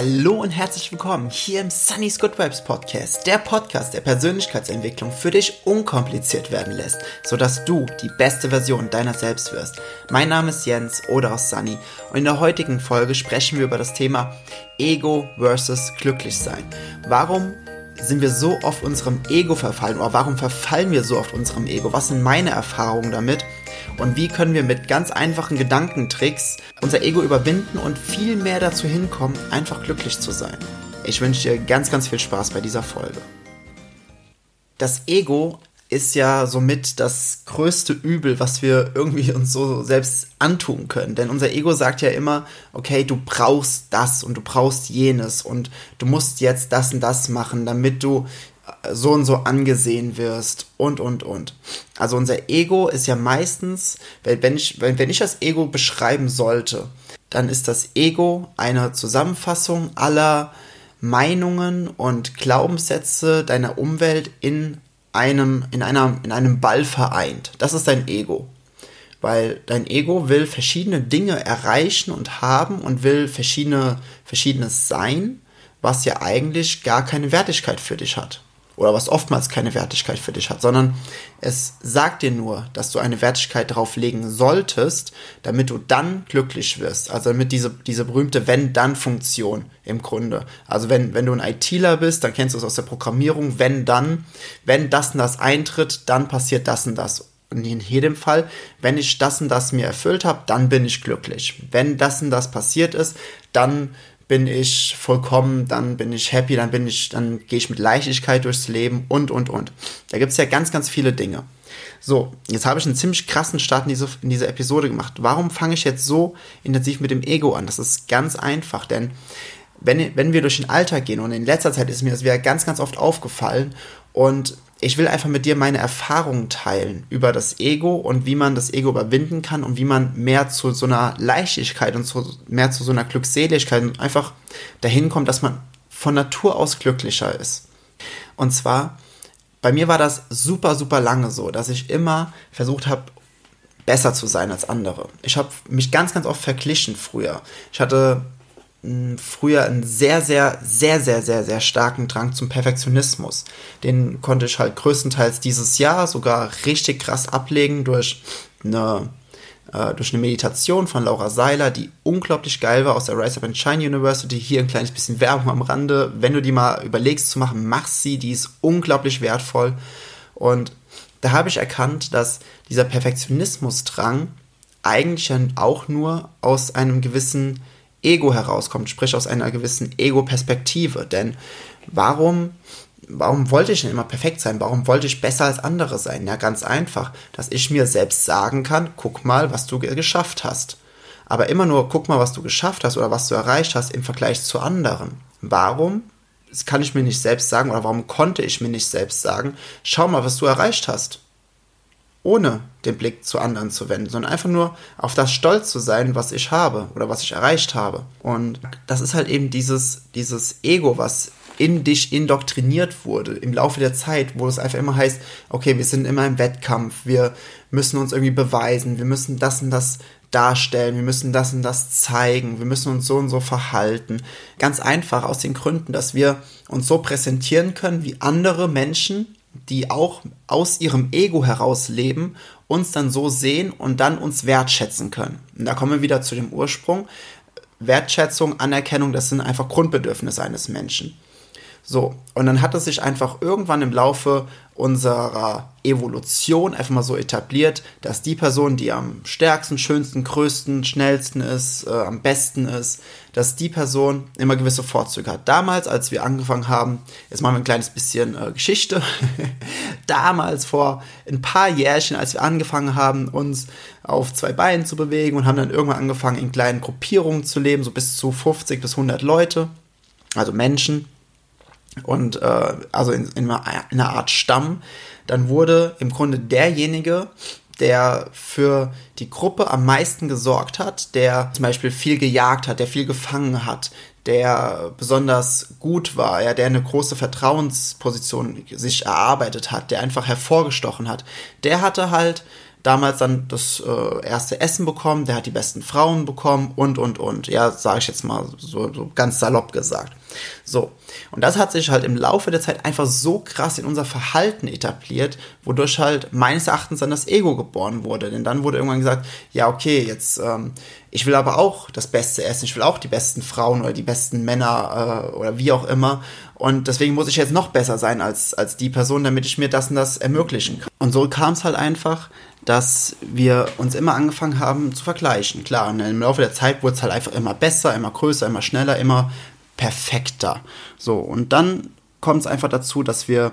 Hallo und herzlich willkommen hier im Sunny's Good Vibes Podcast, der Podcast, der Persönlichkeitsentwicklung für dich unkompliziert werden lässt, sodass du die beste Version deiner selbst wirst. Mein Name ist Jens oder auch Sunny und in der heutigen Folge sprechen wir über das Thema Ego versus Glücklichsein. Warum sind wir so oft unserem Ego verfallen oder warum verfallen wir so oft unserem Ego? Was sind meine Erfahrungen damit? Und wie können wir mit ganz einfachen Gedankentricks unser Ego überwinden und viel mehr dazu hinkommen, einfach glücklich zu sein? Ich wünsche dir ganz, ganz viel Spaß bei dieser Folge. Das Ego ist ja somit das größte Übel, was wir irgendwie uns so selbst antun können. Denn unser Ego sagt ja immer, okay, du brauchst das und du brauchst jenes und du musst jetzt das und das machen, damit du so und so angesehen wirst und, und, und. Also unser Ego ist ja meistens, wenn ich, wenn ich das Ego beschreiben sollte, dann ist das Ego eine Zusammenfassung aller Meinungen und Glaubenssätze deiner Umwelt in einem, in einer, in einem Ball vereint. Das ist dein Ego. Weil dein Ego will verschiedene Dinge erreichen und haben und will verschiedene, verschiedenes sein, was ja eigentlich gar keine Wertigkeit für dich hat oder was oftmals keine Wertigkeit für dich hat, sondern es sagt dir nur, dass du eine Wertigkeit drauf legen solltest, damit du dann glücklich wirst. Also damit diese, diese berühmte Wenn-Dann-Funktion im Grunde. Also wenn, wenn du ein ITler bist, dann kennst du es aus der Programmierung, wenn dann, wenn das und das eintritt, dann passiert das und das. Und in jedem Fall, wenn ich das und das mir erfüllt habe, dann bin ich glücklich. Wenn das und das passiert ist, dann bin ich vollkommen, dann bin ich happy, dann bin ich, dann gehe ich mit Leichtigkeit durchs Leben und, und, und. Da gibt es ja ganz, ganz viele Dinge. So, jetzt habe ich einen ziemlich krassen Start in diese, in diese Episode gemacht. Warum fange ich jetzt so intensiv mit dem Ego an? Das ist ganz einfach, denn wenn, wenn wir durch den Alltag gehen und in letzter Zeit ist mir das wieder ganz, ganz oft aufgefallen und ich will einfach mit dir meine Erfahrungen teilen über das Ego und wie man das Ego überwinden kann und wie man mehr zu so einer Leichtigkeit und zu, mehr zu so einer Glückseligkeit und einfach dahin kommt, dass man von Natur aus glücklicher ist. Und zwar, bei mir war das super, super lange so, dass ich immer versucht habe, besser zu sein als andere. Ich habe mich ganz, ganz oft verglichen früher. Ich hatte früher einen sehr, sehr, sehr, sehr, sehr, sehr starken Drang zum Perfektionismus. Den konnte ich halt größtenteils dieses Jahr sogar richtig krass ablegen durch eine, äh, durch eine Meditation von Laura Seiler, die unglaublich geil war aus der Rise Up and Shine University. Hier ein kleines bisschen Werbung am Rande. Wenn du die mal überlegst zu machen, mach sie, die ist unglaublich wertvoll. Und da habe ich erkannt, dass dieser Perfektionismusdrang eigentlich auch nur aus einem gewissen Ego herauskommt, sprich aus einer gewissen Ego-Perspektive. Denn warum, warum wollte ich denn immer perfekt sein? Warum wollte ich besser als andere sein? Ja, ganz einfach, dass ich mir selbst sagen kann, guck mal, was du geschafft hast. Aber immer nur, guck mal, was du geschafft hast oder was du erreicht hast im Vergleich zu anderen. Warum? Das kann ich mir nicht selbst sagen oder warum konnte ich mir nicht selbst sagen, schau mal, was du erreicht hast ohne den Blick zu anderen zu wenden, sondern einfach nur auf das Stolz zu sein, was ich habe oder was ich erreicht habe. Und das ist halt eben dieses, dieses Ego, was in dich indoktriniert wurde im Laufe der Zeit, wo es einfach immer heißt, okay, wir sind immer im Wettkampf, wir müssen uns irgendwie beweisen, wir müssen das und das darstellen, wir müssen das und das zeigen, wir müssen uns so und so verhalten. Ganz einfach aus den Gründen, dass wir uns so präsentieren können wie andere Menschen, die auch aus ihrem Ego heraus leben, uns dann so sehen und dann uns wertschätzen können. Und da kommen wir wieder zu dem Ursprung. Wertschätzung, Anerkennung, das sind einfach Grundbedürfnisse eines Menschen. So, und dann hat es sich einfach irgendwann im Laufe unserer Evolution einfach mal so etabliert, dass die Person, die am stärksten, schönsten, größten, schnellsten ist, äh, am besten ist, dass die Person immer gewisse Vorzüge hat. Damals, als wir angefangen haben, jetzt machen wir ein kleines bisschen äh, Geschichte, damals vor ein paar Jährchen, als wir angefangen haben, uns auf zwei Beinen zu bewegen und haben dann irgendwann angefangen, in kleinen Gruppierungen zu leben, so bis zu 50 bis 100 Leute, also Menschen und äh, also in, in, einer Art Stamm, dann wurde im Grunde derjenige, der für die Gruppe am meisten gesorgt hat, der zum Beispiel viel gejagt hat, der viel gefangen hat, der besonders gut war, ja, der eine große Vertrauensposition sich erarbeitet hat, der einfach hervorgestochen hat, der hatte halt damals dann das äh, erste Essen bekommen, der hat die besten Frauen bekommen und, und, und. Ja, sage ich jetzt mal so, so ganz salopp gesagt. So, und das hat sich halt im Laufe der Zeit einfach so krass in unser Verhalten etabliert, wodurch halt meines Erachtens dann das Ego geboren wurde. Denn dann wurde irgendwann gesagt, ja, okay, jetzt, ähm, ich will aber auch das Beste essen, ich will auch die besten Frauen oder die besten Männer äh, oder wie auch immer. Und deswegen muss ich jetzt noch besser sein als, als die Person, damit ich mir das und das ermöglichen kann. Und so kam es halt einfach, dass wir uns immer angefangen haben zu vergleichen. Klar, und im Laufe der Zeit wurde es halt einfach immer besser, immer größer, immer schneller, immer perfekter. So, und dann kommt es einfach dazu, dass wir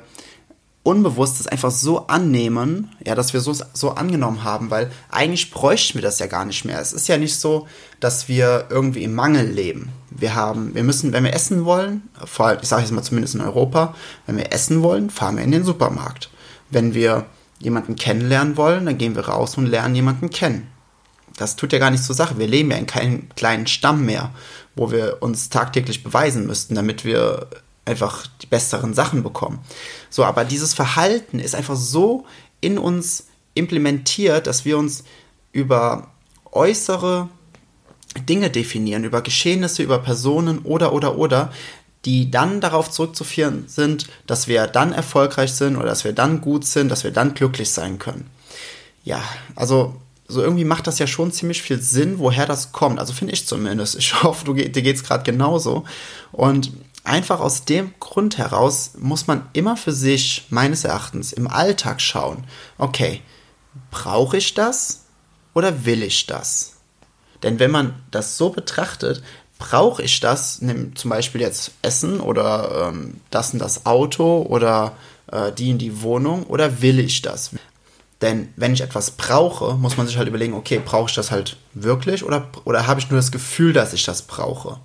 unbewusst das einfach so annehmen, ja, dass wir so, so angenommen haben, weil eigentlich bräuchten wir das ja gar nicht mehr. Es ist ja nicht so, dass wir irgendwie im Mangel leben. Wir haben, wir müssen, wenn wir essen wollen, vor allem, ich sage jetzt mal zumindest in Europa, wenn wir essen wollen, fahren wir in den Supermarkt. Wenn wir jemanden kennenlernen wollen, dann gehen wir raus und lernen jemanden kennen. Das tut ja gar nichts zur Sache. Wir leben ja in keinem kleinen Stamm mehr, wo wir uns tagtäglich beweisen müssten, damit wir einfach die besseren Sachen bekommen. So, aber dieses Verhalten ist einfach so in uns implementiert, dass wir uns über äußere Dinge definieren, über Geschehnisse, über Personen oder oder oder, die dann darauf zurückzuführen sind, dass wir dann erfolgreich sind oder dass wir dann gut sind, dass wir dann glücklich sein können. Ja, also so irgendwie macht das ja schon ziemlich viel Sinn, woher das kommt. Also finde ich zumindest. Ich hoffe, du, dir geht es gerade genauso. Und einfach aus dem Grund heraus muss man immer für sich, meines Erachtens, im Alltag schauen, okay, brauche ich das oder will ich das? Denn wenn man das so betrachtet, brauche ich das, nimm zum Beispiel jetzt Essen oder ähm, das und das Auto oder äh, die in die Wohnung oder will ich das? Denn wenn ich etwas brauche, muss man sich halt überlegen, okay, brauche ich das halt wirklich oder, oder habe ich nur das Gefühl, dass ich das brauche?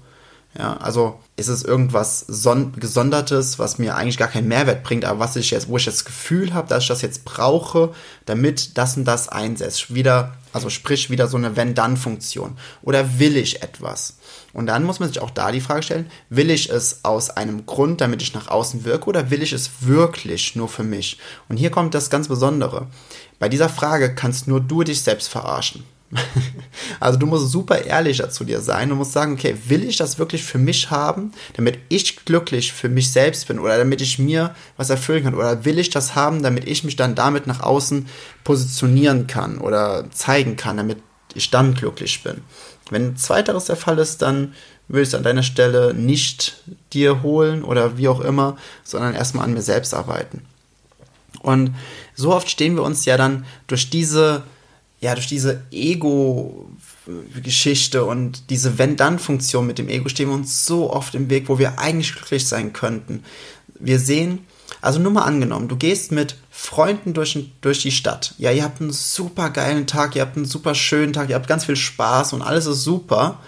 Ja, also ist es irgendwas Gesondertes, was mir eigentlich gar keinen Mehrwert bringt, aber was ich jetzt, wo ich das Gefühl habe, dass ich das jetzt brauche, damit das und das einsetzt. Wieder, also sprich wieder so eine Wenn-Dann-Funktion. Oder will ich etwas? Und dann muss man sich auch da die Frage stellen, will ich es aus einem Grund, damit ich nach außen wirke, oder will ich es wirklich nur für mich? Und hier kommt das ganz Besondere. Bei dieser Frage kannst nur du dich selbst verarschen. also du musst super ehrlicher zu dir sein. Du musst sagen, okay, will ich das wirklich für mich haben, damit ich glücklich für mich selbst bin oder damit ich mir was erfüllen kann? Oder will ich das haben, damit ich mich dann damit nach außen positionieren kann oder zeigen kann, damit ich dann glücklich bin? Wenn zweiteres der Fall ist, dann würde ich es an deiner Stelle nicht dir holen oder wie auch immer, sondern erstmal an mir selbst arbeiten. Und so oft stehen wir uns ja dann durch diese, ja, durch diese Ego-Geschichte und diese Wenn-Dann-Funktion mit dem Ego stehen wir uns so oft im Weg, wo wir eigentlich glücklich sein könnten. Wir sehen, also nur mal angenommen, du gehst mit Freunden durch, durch die Stadt. Ja, ihr habt einen super geilen Tag, ihr habt einen super schönen Tag, ihr habt ganz viel Spaß und alles ist super.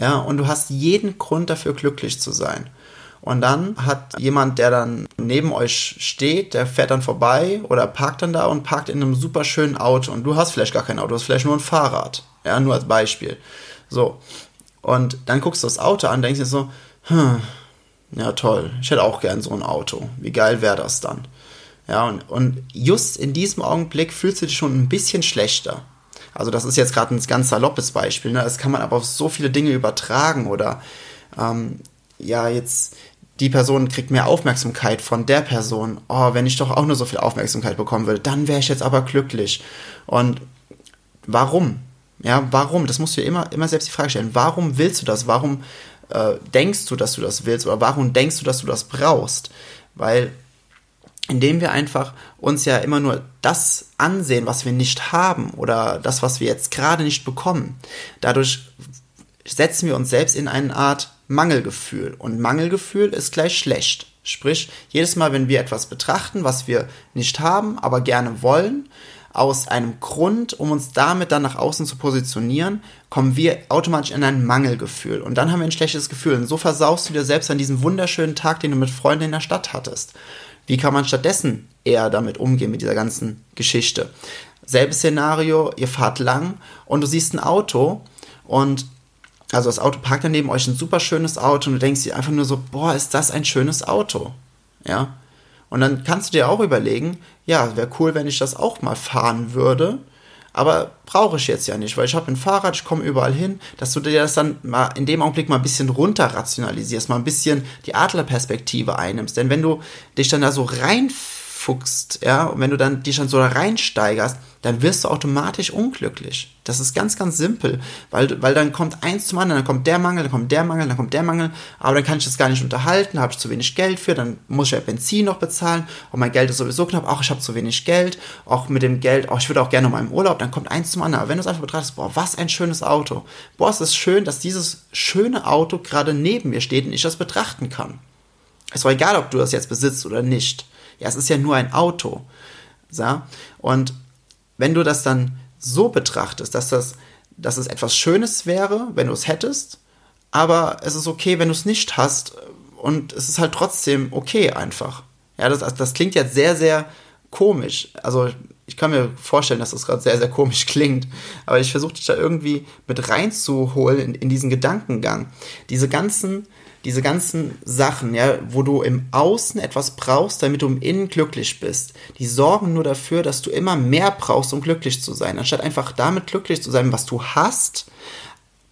Ja, und du hast jeden Grund dafür glücklich zu sein. Und dann hat jemand, der dann neben euch steht, der fährt dann vorbei oder parkt dann da und parkt in einem super schönen Auto. Und du hast vielleicht gar kein Auto, du hast vielleicht nur ein Fahrrad. Ja, nur als Beispiel. So. Und dann guckst du das Auto an, denkst dir so, hm, ja, toll. Ich hätte auch gern so ein Auto. Wie geil wäre das dann? Ja, und, und just in diesem Augenblick fühlst du dich schon ein bisschen schlechter. Also, das ist jetzt gerade ein ganz saloppes Beispiel. Ne? Das kann man aber auf so viele Dinge übertragen. Oder, ähm, ja, jetzt die Person kriegt mehr Aufmerksamkeit von der Person. Oh, wenn ich doch auch nur so viel Aufmerksamkeit bekommen würde, dann wäre ich jetzt aber glücklich. Und warum? Ja, warum? Das musst du dir immer, immer selbst die Frage stellen. Warum willst du das? Warum äh, denkst du, dass du das willst oder warum denkst du, dass du das brauchst? Weil indem wir einfach uns ja immer nur das ansehen, was wir nicht haben oder das, was wir jetzt gerade nicht bekommen, dadurch setzen wir uns selbst in eine Art Mangelgefühl. Und Mangelgefühl ist gleich schlecht. Sprich, jedes Mal, wenn wir etwas betrachten, was wir nicht haben, aber gerne wollen, aus einem Grund, um uns damit dann nach außen zu positionieren, kommen wir automatisch in ein Mangelgefühl. Und dann haben wir ein schlechtes Gefühl. Und so versaust du dir selbst an diesem wunderschönen Tag, den du mit Freunden in der Stadt hattest. Wie kann man stattdessen eher damit umgehen, mit dieser ganzen Geschichte? Selbes Szenario, ihr fahrt lang und du siehst ein Auto und also das Auto parkt dann neben euch ein super schönes Auto und du denkst dir einfach nur so, boah, ist das ein schönes Auto. Ja. Und dann kannst du dir auch überlegen, ja, wäre cool, wenn ich das auch mal fahren würde. aber brauche ich jetzt ja nicht, weil ich habe ein Fahrrad, ich komme überall hin, dass du dir das dann mal in dem Augenblick mal ein bisschen runter rationalisierst, mal ein bisschen die Adlerperspektive einnimmst. Denn wenn du dich dann da so rein reinfuchst, ja, und wenn du dann dich dann so reinsteigerst, dann wirst du automatisch unglücklich. Das ist ganz, ganz simpel, weil, weil dann kommt eins zum anderen, dann kommt der Mangel, dann kommt der Mangel, dann kommt der Mangel, aber dann kann ich das gar nicht unterhalten, habe ich zu wenig Geld für, dann muss ich ja Benzin noch bezahlen und mein Geld ist sowieso knapp, auch ich habe zu wenig Geld, auch mit dem Geld, auch ich würde auch gerne mal im Urlaub, dann kommt eins zum anderen. Aber wenn du es einfach betrachtest, boah, was ein schönes Auto. Boah, es ist schön, dass dieses schöne Auto gerade neben mir steht und ich das betrachten kann. Es war egal, ob du das jetzt besitzt oder nicht. Ja, es ist ja nur ein Auto. So? Und wenn du das dann so betrachtest, dass das, dass es etwas Schönes wäre, wenn du es hättest, aber es ist okay, wenn du es nicht hast und es ist halt trotzdem okay einfach. Ja, das, das klingt jetzt sehr, sehr komisch. Also ich kann mir vorstellen, dass das gerade sehr, sehr komisch klingt, aber ich versuche dich da irgendwie mit reinzuholen in, in diesen Gedankengang. Diese ganzen diese ganzen Sachen, ja, wo du im Außen etwas brauchst, damit du im Innen glücklich bist, die sorgen nur dafür, dass du immer mehr brauchst, um glücklich zu sein, anstatt einfach damit glücklich zu sein, was du hast,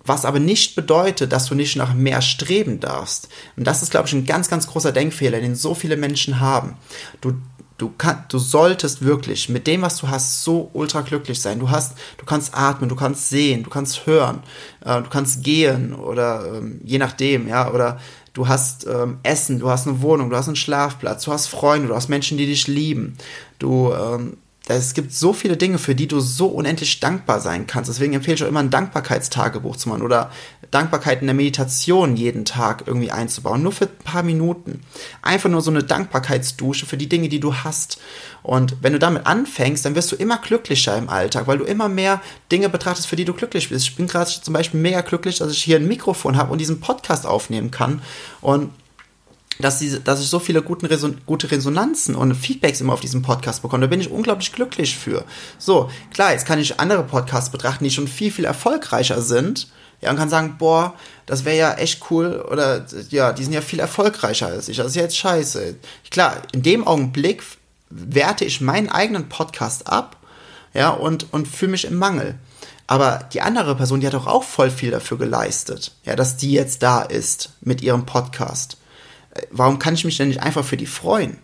was aber nicht bedeutet, dass du nicht nach mehr streben darfst. Und das ist, glaube ich, ein ganz, ganz großer Denkfehler, den so viele Menschen haben. Du, du, kann, du solltest wirklich mit dem, was du hast, so ultra glücklich sein. Du hast, du kannst atmen, du kannst sehen, du kannst hören, äh, du kannst gehen oder ähm, je nachdem, ja, oder du hast ähm, Essen, du hast eine Wohnung, du hast einen Schlafplatz, du hast Freunde, du hast Menschen, die dich lieben, du ähm, es gibt so viele Dinge, für die du so unendlich dankbar sein kannst. Deswegen empfehle ich auch immer ein Dankbarkeitstagebuch zu machen oder Dankbarkeit in der Meditation jeden Tag irgendwie einzubauen. Nur für ein paar Minuten. Einfach nur so eine Dankbarkeitsdusche für die Dinge, die du hast. Und wenn du damit anfängst, dann wirst du immer glücklicher im Alltag, weil du immer mehr Dinge betrachtest, für die du glücklich bist. Ich bin gerade zum Beispiel mega glücklich, dass ich hier ein Mikrofon habe und diesen Podcast aufnehmen kann. Und dass, diese, dass ich so viele guten Reson gute Resonanzen und Feedbacks immer auf diesem Podcast bekomme. Da bin ich unglaublich glücklich für. So, klar, jetzt kann ich andere Podcasts betrachten, die schon viel, viel erfolgreicher sind. Ja, und kann sagen, boah, das wäre ja echt cool oder ja, die sind ja viel erfolgreicher als ich. Das ist ja jetzt scheiße. Klar, in dem Augenblick werte ich meinen eigenen Podcast ab, ja, und, und fühle mich im Mangel. Aber die andere Person, die hat doch auch voll viel dafür geleistet, ja, dass die jetzt da ist mit ihrem Podcast warum kann ich mich denn nicht einfach für die freuen?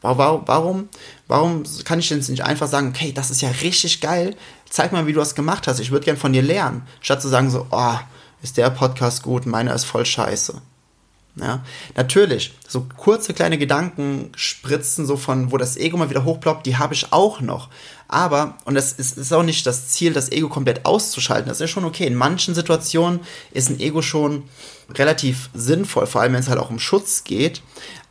Warum, warum, warum kann ich denn nicht einfach sagen, okay, das ist ja richtig geil, zeig mal, wie du das gemacht hast, ich würde gern von dir lernen, statt zu sagen so, oh, ist der Podcast gut, meiner ist voll scheiße. Ja, natürlich, so kurze kleine Gedanken spritzen, so von, wo das Ego mal wieder hochploppt, die habe ich auch noch. Aber, und das ist, ist auch nicht das Ziel, das Ego komplett auszuschalten, das ist ja schon okay. In manchen Situationen ist ein Ego schon relativ sinnvoll, vor allem wenn es halt auch um Schutz geht.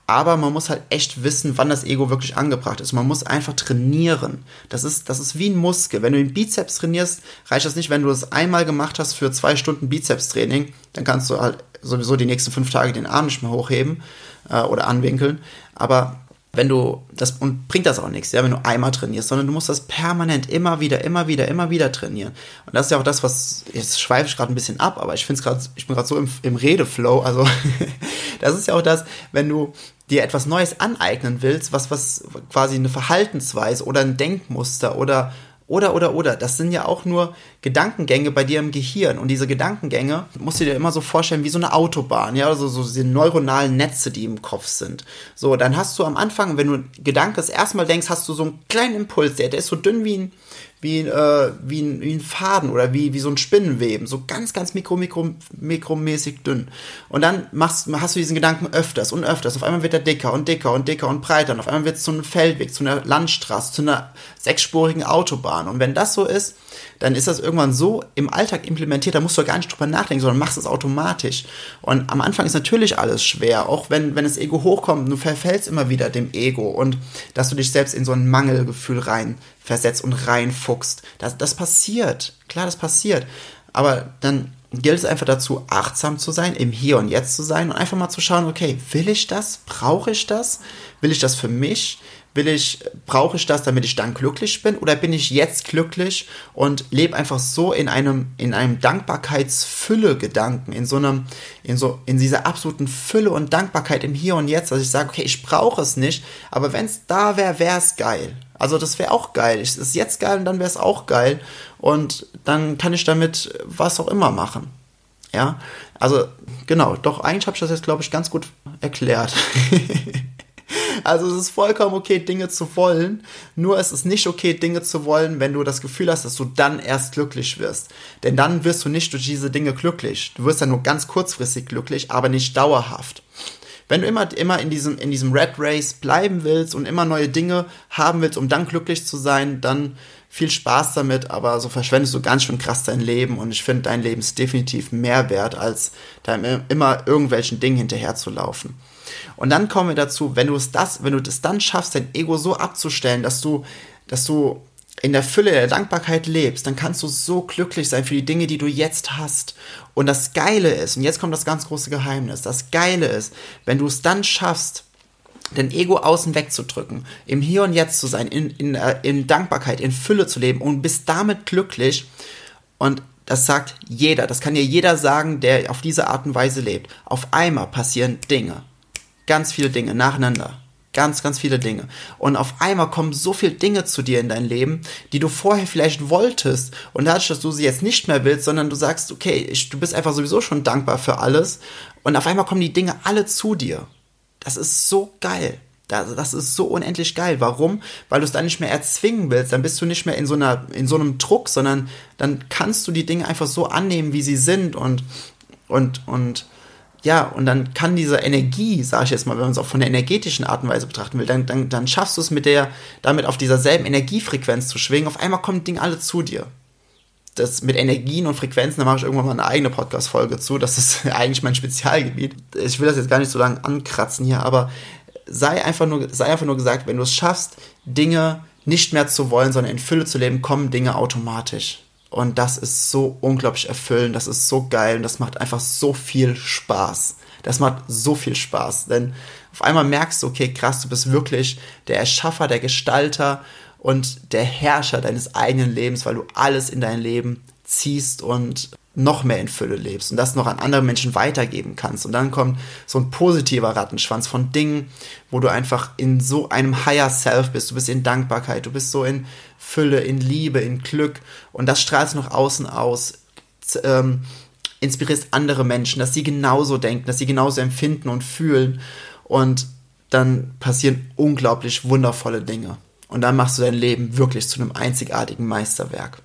Aber man muss halt echt wissen, wann das Ego wirklich angebracht ist. Man muss einfach trainieren. Das ist, das ist wie ein Muskel. Wenn du den Bizeps trainierst, reicht das nicht, wenn du das einmal gemacht hast für zwei Stunden Bizeps-Training. Dann kannst du halt sowieso die nächsten fünf Tage den Arm nicht mehr hochheben äh, oder anwinkeln. Aber wenn du das und bringt das auch nichts, ja, wenn du einmal trainierst, sondern du musst das permanent immer wieder, immer wieder, immer wieder trainieren. Und das ist ja auch das, was jetzt schweife ich gerade ein bisschen ab, aber ich finde es gerade, ich bin gerade so im, im Redeflow. Also das ist ja auch das, wenn du dir etwas Neues aneignen willst, was was quasi eine Verhaltensweise oder ein Denkmuster oder oder, oder, oder. Das sind ja auch nur Gedankengänge bei dir im Gehirn. Und diese Gedankengänge musst du dir immer so vorstellen wie so eine Autobahn, ja, also so diese neuronalen Netze, die im Kopf sind. So, dann hast du am Anfang, wenn du Gedanke erstmal denkst, hast du so einen kleinen Impuls, der, der ist so dünn wie ein, wie, äh, wie, ein, wie ein Faden oder wie, wie so ein Spinnenweben, so ganz, ganz mikro, mikro, mikromäßig dünn. Und dann machst, hast du diesen Gedanken öfters und öfters. Auf einmal wird er dicker und dicker und dicker und breiter. Und auf einmal wird es zu einem Feldweg, zu einer Landstraße, zu einer sechsspurigen Autobahn. Und wenn das so ist, dann ist das irgendwann so im Alltag implementiert, da musst du gar nicht drüber nachdenken, sondern machst es automatisch. Und am Anfang ist natürlich alles schwer, auch wenn, wenn das Ego hochkommt, du verfällst immer wieder dem Ego und dass du dich selbst in so ein Mangelgefühl rein versetzt und reinfuchst. Das, das passiert. Klar, das passiert. Aber dann gilt es einfach dazu, achtsam zu sein, im Hier und Jetzt zu sein und einfach mal zu schauen, okay, will ich das? Brauche ich das? Will ich das für mich? Will ich, brauche ich das, damit ich dann glücklich bin? Oder bin ich jetzt glücklich und lebe einfach so in einem, in einem Dankbarkeitsfülle-Gedanken, in so einem, in so, in dieser absoluten Fülle und Dankbarkeit im Hier und Jetzt, dass ich sage, okay, ich brauche es nicht, aber wenn es da wäre, wäre es geil. Also das wäre auch geil. Es ist jetzt geil und dann wäre es auch geil. Und dann kann ich damit was auch immer machen. Ja, also genau, doch eigentlich habe ich das jetzt, glaube ich, ganz gut erklärt. Also es ist vollkommen okay, Dinge zu wollen. Nur es ist nicht okay, Dinge zu wollen, wenn du das Gefühl hast, dass du dann erst glücklich wirst. Denn dann wirst du nicht durch diese Dinge glücklich. Du wirst ja nur ganz kurzfristig glücklich, aber nicht dauerhaft. Wenn du immer, immer in diesem, in diesem Red Race bleiben willst und immer neue Dinge haben willst, um dann glücklich zu sein, dann viel Spaß damit, aber so verschwendest du ganz schön krass dein Leben und ich finde, dein Leben ist definitiv mehr wert, als da immer irgendwelchen Dingen hinterher zu laufen. Und dann kommen wir dazu, wenn du es das, wenn du das dann schaffst, dein Ego so abzustellen, dass du, dass du in der Fülle der Dankbarkeit lebst, dann kannst du so glücklich sein für die Dinge, die du jetzt hast. Und das Geile ist, und jetzt kommt das ganz große Geheimnis, das Geile ist, wenn du es dann schaffst, dein Ego außen wegzudrücken, im Hier und Jetzt zu sein, in, in, äh, in Dankbarkeit, in Fülle zu leben und bist damit glücklich. Und das sagt jeder, das kann dir jeder sagen, der auf diese Art und Weise lebt. Auf einmal passieren Dinge. Ganz viele Dinge nacheinander. Ganz, ganz viele Dinge. Und auf einmal kommen so viele Dinge zu dir in dein Leben, die du vorher vielleicht wolltest. Und dadurch, dass du sie jetzt nicht mehr willst, sondern du sagst, okay, ich, du bist einfach sowieso schon dankbar für alles. Und auf einmal kommen die Dinge alle zu dir. Das ist so geil. Das, das ist so unendlich geil. Warum? Weil du es dann nicht mehr erzwingen willst. Dann bist du nicht mehr in so, einer, in so einem Druck, sondern dann kannst du die Dinge einfach so annehmen, wie sie sind und, und, und, ja, und dann kann diese Energie, sage ich jetzt mal, wenn man es auch von der energetischen Art und Weise betrachten will, dann, dann, dann schaffst du es mit der, damit auf dieser selben Energiefrequenz zu schwingen. Auf einmal kommen Dinge alle zu dir. Das mit Energien und Frequenzen, da mache ich irgendwann mal eine eigene Podcast-Folge zu. Das ist eigentlich mein Spezialgebiet. Ich will das jetzt gar nicht so lange ankratzen hier, aber sei einfach nur, sei einfach nur gesagt, wenn du es schaffst, Dinge nicht mehr zu wollen, sondern in Fülle zu leben, kommen Dinge automatisch. Und das ist so unglaublich erfüllend, das ist so geil und das macht einfach so viel Spaß. Das macht so viel Spaß, denn auf einmal merkst du, okay, krass, du bist wirklich der Erschaffer, der Gestalter und der Herrscher deines eigenen Lebens, weil du alles in dein Leben ziehst und noch mehr in Fülle lebst und das noch an andere Menschen weitergeben kannst. Und dann kommt so ein positiver Rattenschwanz von Dingen, wo du einfach in so einem Higher Self bist. Du bist in Dankbarkeit, du bist so in Fülle, in Liebe, in Glück und das strahlst du nach außen aus. Ähm, inspirierst andere Menschen, dass sie genauso denken, dass sie genauso empfinden und fühlen und dann passieren unglaublich wundervolle Dinge. Und dann machst du dein Leben wirklich zu einem einzigartigen Meisterwerk.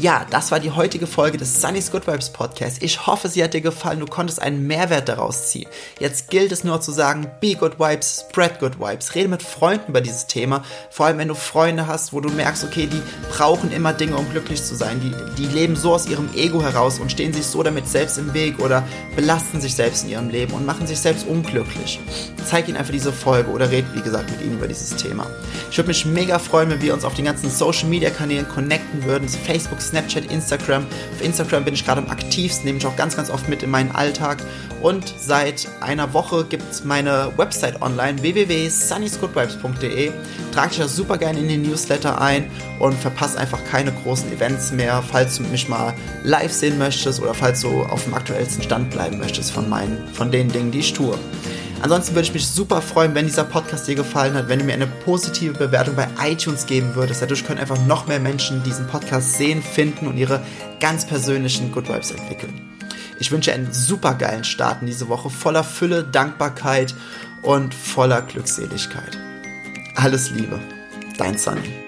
Ja, das war die heutige Folge des Sunny's Good Vibes Podcast. Ich hoffe, sie hat dir gefallen. Du konntest einen Mehrwert daraus ziehen. Jetzt gilt es nur zu sagen, be good vibes, spread good vibes. Rede mit Freunden über dieses Thema. Vor allem, wenn du Freunde hast, wo du merkst, okay, die brauchen immer Dinge, um glücklich zu sein. Die, die leben so aus ihrem Ego heraus und stehen sich so damit selbst im Weg oder belasten sich selbst in ihrem Leben und machen sich selbst unglücklich. Zeig ihnen einfach diese Folge oder red, wie gesagt, mit ihnen über dieses Thema. Ich würde mich mega freuen, wenn wir uns auf den ganzen Social Media Kanälen connecten würden. Facebook, Snapchat, Instagram. Auf Instagram bin ich gerade am aktivsten, nehme ich auch ganz, ganz oft mit in meinen Alltag. Und seit einer Woche gibt es meine Website online, www.sunnysgoodvibes.de. Trage dich da super gerne in den Newsletter ein und verpasse einfach keine großen Events mehr, falls du mich mal live sehen möchtest oder falls du auf dem aktuellsten Stand bleiben möchtest von meinen, von den Dingen, die ich tue. Ansonsten würde ich mich super freuen, wenn dieser Podcast dir gefallen hat, wenn du mir eine positive Bewertung bei iTunes geben würdest. Dadurch können einfach noch mehr Menschen diesen Podcast sehen, finden und ihre ganz persönlichen Good Vibes entwickeln. Ich wünsche einen super geilen Start in diese Woche voller Fülle, Dankbarkeit und voller Glückseligkeit. Alles Liebe, dein Sunny.